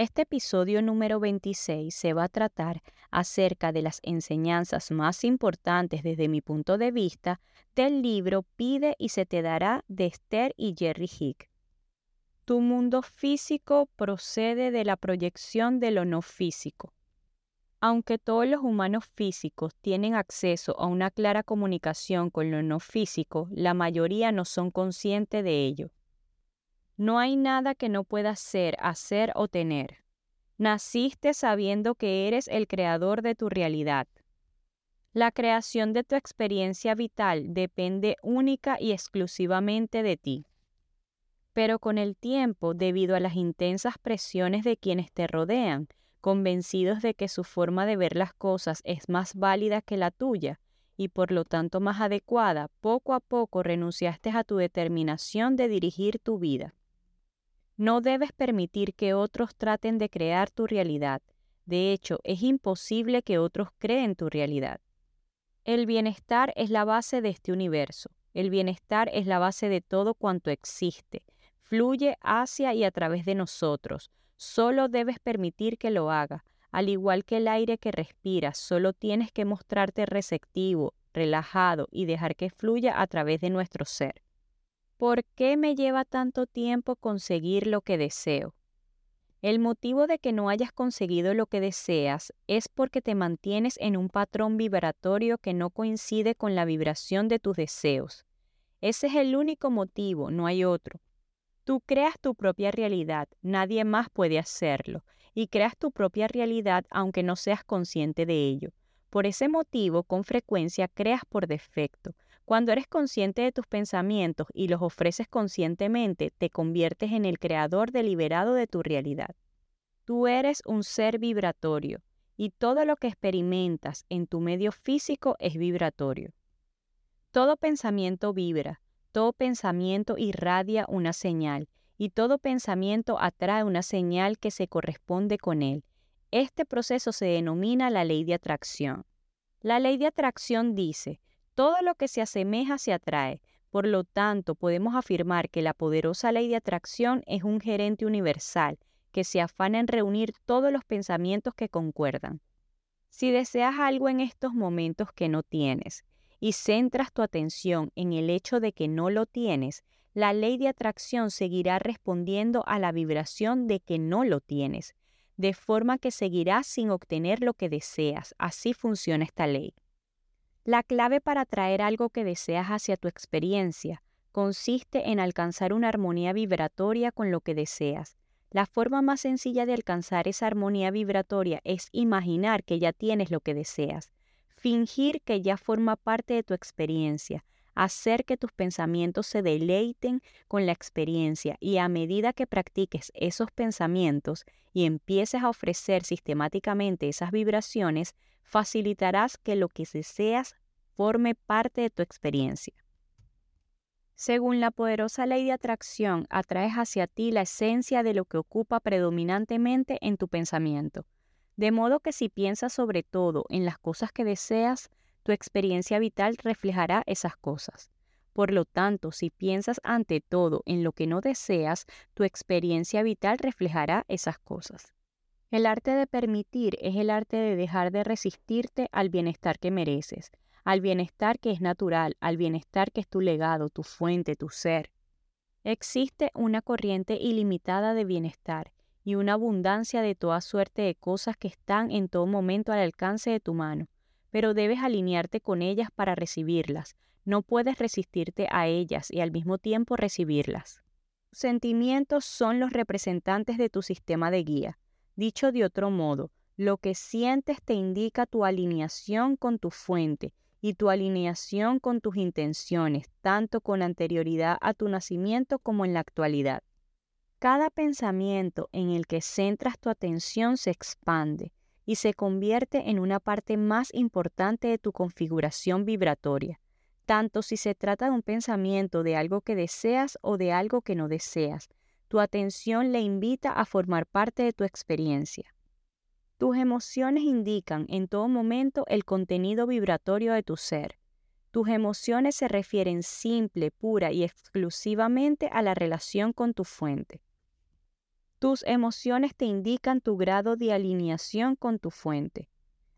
Este episodio número 26 se va a tratar acerca de las enseñanzas más importantes desde mi punto de vista del libro Pide y se te dará de Esther y Jerry Hick. Tu mundo físico procede de la proyección de lo no físico. Aunque todos los humanos físicos tienen acceso a una clara comunicación con lo no físico, la mayoría no son conscientes de ello. No hay nada que no puedas ser, hacer o tener. Naciste sabiendo que eres el creador de tu realidad. La creación de tu experiencia vital depende única y exclusivamente de ti. Pero con el tiempo, debido a las intensas presiones de quienes te rodean, convencidos de que su forma de ver las cosas es más válida que la tuya y por lo tanto más adecuada, poco a poco renunciaste a tu determinación de dirigir tu vida. No debes permitir que otros traten de crear tu realidad. De hecho, es imposible que otros creen tu realidad. El bienestar es la base de este universo. El bienestar es la base de todo cuanto existe. Fluye hacia y a través de nosotros. Solo debes permitir que lo haga. Al igual que el aire que respiras, solo tienes que mostrarte receptivo, relajado y dejar que fluya a través de nuestro ser. ¿Por qué me lleva tanto tiempo conseguir lo que deseo? El motivo de que no hayas conseguido lo que deseas es porque te mantienes en un patrón vibratorio que no coincide con la vibración de tus deseos. Ese es el único motivo, no hay otro. Tú creas tu propia realidad, nadie más puede hacerlo, y creas tu propia realidad aunque no seas consciente de ello. Por ese motivo, con frecuencia creas por defecto, cuando eres consciente de tus pensamientos y los ofreces conscientemente, te conviertes en el creador deliberado de tu realidad. Tú eres un ser vibratorio y todo lo que experimentas en tu medio físico es vibratorio. Todo pensamiento vibra, todo pensamiento irradia una señal y todo pensamiento atrae una señal que se corresponde con él. Este proceso se denomina la ley de atracción. La ley de atracción dice, todo lo que se asemeja se atrae. Por lo tanto, podemos afirmar que la poderosa ley de atracción es un gerente universal que se afana en reunir todos los pensamientos que concuerdan. Si deseas algo en estos momentos que no tienes y centras tu atención en el hecho de que no lo tienes, la ley de atracción seguirá respondiendo a la vibración de que no lo tienes, de forma que seguirás sin obtener lo que deseas. Así funciona esta ley. La clave para traer algo que deseas hacia tu experiencia consiste en alcanzar una armonía vibratoria con lo que deseas. La forma más sencilla de alcanzar esa armonía vibratoria es imaginar que ya tienes lo que deseas, fingir que ya forma parte de tu experiencia, hacer que tus pensamientos se deleiten con la experiencia y a medida que practiques esos pensamientos y empieces a ofrecer sistemáticamente esas vibraciones, facilitarás que lo que deseas forme parte de tu experiencia. Según la poderosa ley de atracción, atraes hacia ti la esencia de lo que ocupa predominantemente en tu pensamiento. De modo que si piensas sobre todo en las cosas que deseas, tu experiencia vital reflejará esas cosas. Por lo tanto, si piensas ante todo en lo que no deseas, tu experiencia vital reflejará esas cosas. El arte de permitir es el arte de dejar de resistirte al bienestar que mereces, al bienestar que es natural, al bienestar que es tu legado, tu fuente, tu ser. Existe una corriente ilimitada de bienestar y una abundancia de toda suerte de cosas que están en todo momento al alcance de tu mano, pero debes alinearte con ellas para recibirlas. No puedes resistirte a ellas y al mismo tiempo recibirlas. Sentimientos son los representantes de tu sistema de guía. Dicho de otro modo, lo que sientes te indica tu alineación con tu fuente y tu alineación con tus intenciones, tanto con anterioridad a tu nacimiento como en la actualidad. Cada pensamiento en el que centras tu atención se expande y se convierte en una parte más importante de tu configuración vibratoria, tanto si se trata de un pensamiento de algo que deseas o de algo que no deseas. Tu atención le invita a formar parte de tu experiencia. Tus emociones indican en todo momento el contenido vibratorio de tu ser. Tus emociones se refieren simple, pura y exclusivamente a la relación con tu fuente. Tus emociones te indican tu grado de alineación con tu fuente.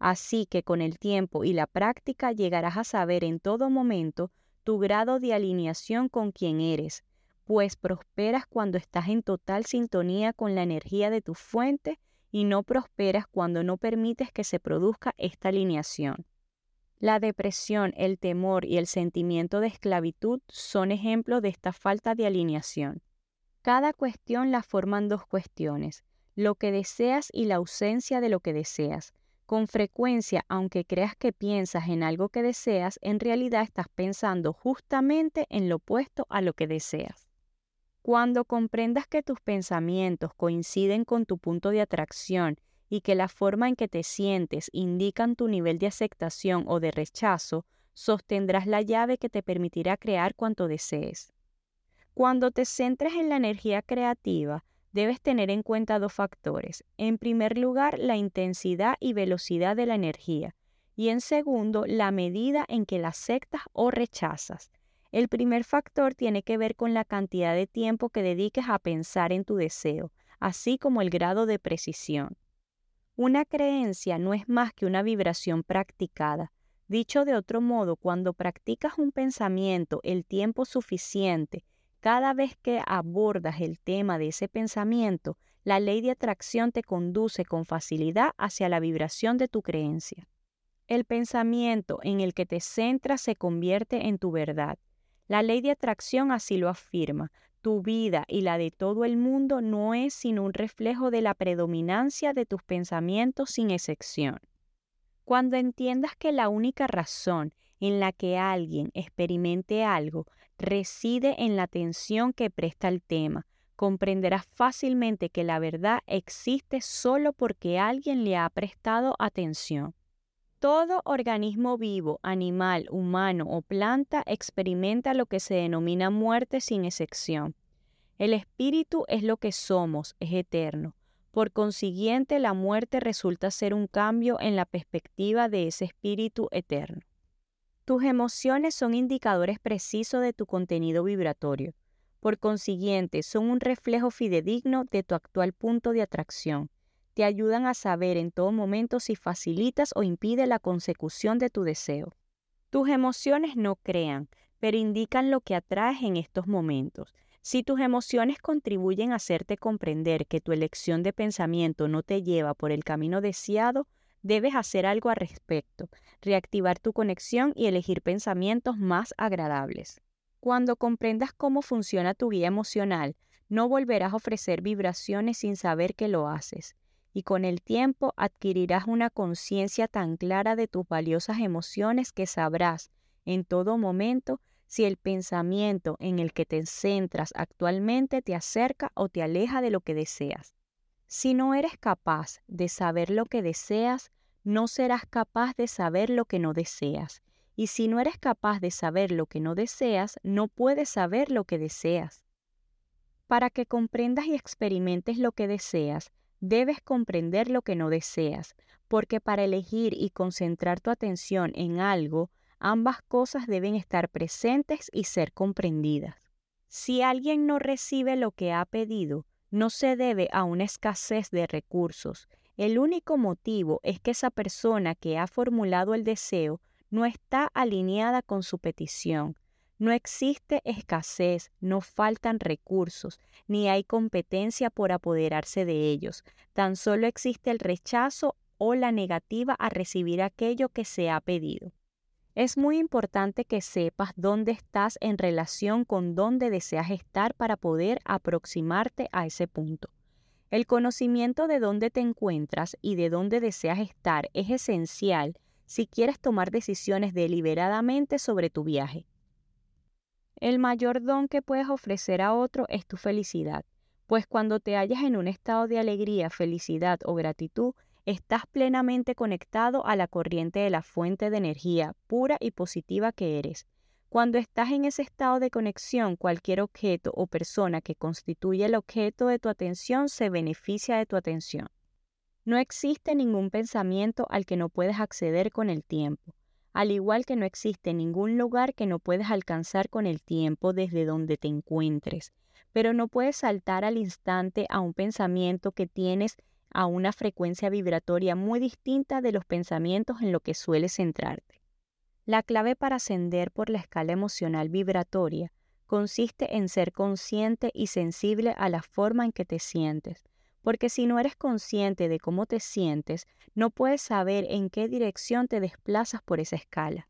Así que con el tiempo y la práctica llegarás a saber en todo momento tu grado de alineación con quien eres, pues prosperas cuando estás en total sintonía con la energía de tu fuente y no prosperas cuando no permites que se produzca esta alineación. La depresión, el temor y el sentimiento de esclavitud son ejemplos de esta falta de alineación. Cada cuestión la forman dos cuestiones, lo que deseas y la ausencia de lo que deseas. Con frecuencia, aunque creas que piensas en algo que deseas, en realidad estás pensando justamente en lo opuesto a lo que deseas. Cuando comprendas que tus pensamientos coinciden con tu punto de atracción y que la forma en que te sientes indican tu nivel de aceptación o de rechazo, sostendrás la llave que te permitirá crear cuanto desees. Cuando te centres en la energía creativa, debes tener en cuenta dos factores. En primer lugar, la intensidad y velocidad de la energía. Y en segundo, la medida en que la aceptas o rechazas. El primer factor tiene que ver con la cantidad de tiempo que dediques a pensar en tu deseo, así como el grado de precisión. Una creencia no es más que una vibración practicada. Dicho de otro modo, cuando practicas un pensamiento el tiempo suficiente cada vez que abordas el tema de ese pensamiento, la ley de atracción te conduce con facilidad hacia la vibración de tu creencia. El pensamiento en el que te centras se convierte en tu verdad. La ley de atracción así lo afirma. Tu vida y la de todo el mundo no es sino un reflejo de la predominancia de tus pensamientos sin excepción. Cuando entiendas que la única razón en la que alguien experimente algo reside en la atención que presta al tema. Comprenderás fácilmente que la verdad existe solo porque alguien le ha prestado atención. Todo organismo vivo, animal, humano o planta experimenta lo que se denomina muerte sin excepción. El espíritu es lo que somos, es eterno. Por consiguiente, la muerte resulta ser un cambio en la perspectiva de ese espíritu eterno. Tus emociones son indicadores precisos de tu contenido vibratorio. Por consiguiente, son un reflejo fidedigno de tu actual punto de atracción. Te ayudan a saber en todo momento si facilitas o impides la consecución de tu deseo. Tus emociones no crean, pero indican lo que atraes en estos momentos. Si tus emociones contribuyen a hacerte comprender que tu elección de pensamiento no te lleva por el camino deseado, debes hacer algo al respecto, reactivar tu conexión y elegir pensamientos más agradables. Cuando comprendas cómo funciona tu guía emocional, no volverás a ofrecer vibraciones sin saber que lo haces, y con el tiempo adquirirás una conciencia tan clara de tus valiosas emociones que sabrás en todo momento si el pensamiento en el que te centras actualmente te acerca o te aleja de lo que deseas. Si no eres capaz de saber lo que deseas, no serás capaz de saber lo que no deseas. Y si no eres capaz de saber lo que no deseas, no puedes saber lo que deseas. Para que comprendas y experimentes lo que deseas, debes comprender lo que no deseas, porque para elegir y concentrar tu atención en algo, ambas cosas deben estar presentes y ser comprendidas. Si alguien no recibe lo que ha pedido, no se debe a una escasez de recursos, el único motivo es que esa persona que ha formulado el deseo no está alineada con su petición. No existe escasez, no faltan recursos, ni hay competencia por apoderarse de ellos. Tan solo existe el rechazo o la negativa a recibir aquello que se ha pedido. Es muy importante que sepas dónde estás en relación con dónde deseas estar para poder aproximarte a ese punto. El conocimiento de dónde te encuentras y de dónde deseas estar es esencial si quieres tomar decisiones deliberadamente sobre tu viaje. El mayor don que puedes ofrecer a otro es tu felicidad. pues cuando te hallas en un estado de alegría, felicidad o gratitud, estás plenamente conectado a la corriente de la fuente de energía pura y positiva que eres. Cuando estás en ese estado de conexión, cualquier objeto o persona que constituye el objeto de tu atención se beneficia de tu atención. No existe ningún pensamiento al que no puedes acceder con el tiempo al igual que no existe ningún lugar que no puedes alcanzar con el tiempo desde donde te encuentres, pero no puedes saltar al instante a un pensamiento que tienes a una frecuencia vibratoria muy distinta de los pensamientos en lo que sueles centrarte. La clave para ascender por la escala emocional vibratoria consiste en ser consciente y sensible a la forma en que te sientes, porque si no eres consciente de cómo te sientes, no puedes saber en qué dirección te desplazas por esa escala.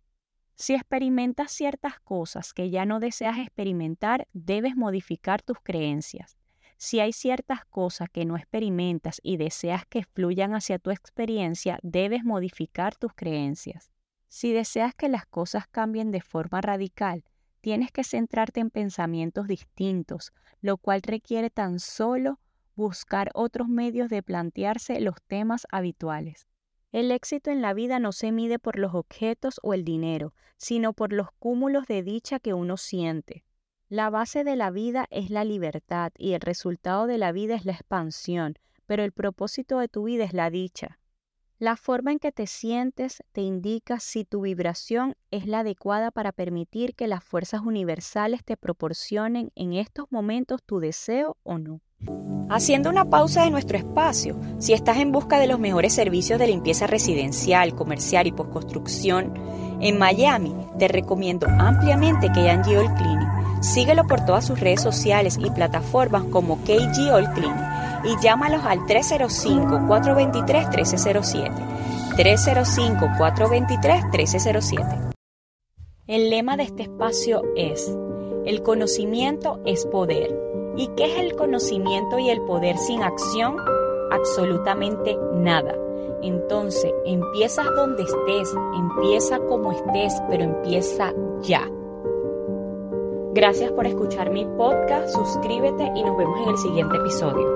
Si experimentas ciertas cosas que ya no deseas experimentar, debes modificar tus creencias. Si hay ciertas cosas que no experimentas y deseas que fluyan hacia tu experiencia, debes modificar tus creencias. Si deseas que las cosas cambien de forma radical, tienes que centrarte en pensamientos distintos, lo cual requiere tan solo buscar otros medios de plantearse los temas habituales. El éxito en la vida no se mide por los objetos o el dinero, sino por los cúmulos de dicha que uno siente. La base de la vida es la libertad y el resultado de la vida es la expansión, pero el propósito de tu vida es la dicha. La forma en que te sientes te indica si tu vibración es la adecuada para permitir que las fuerzas universales te proporcionen en estos momentos tu deseo o no. Haciendo una pausa de nuestro espacio, si estás en busca de los mejores servicios de limpieza residencial, comercial y postconstrucción en Miami, te recomiendo ampliamente KG All Cleaning. Síguelo por todas sus redes sociales y plataformas como KG All Cleaning y llámalos al 305-423-1307. 305-423-1307. El lema de este espacio es, el conocimiento es poder ¿Y qué es el conocimiento y el poder sin acción? Absolutamente nada. Entonces, empiezas donde estés, empieza como estés, pero empieza ya. Gracias por escuchar mi podcast, suscríbete y nos vemos en el siguiente episodio.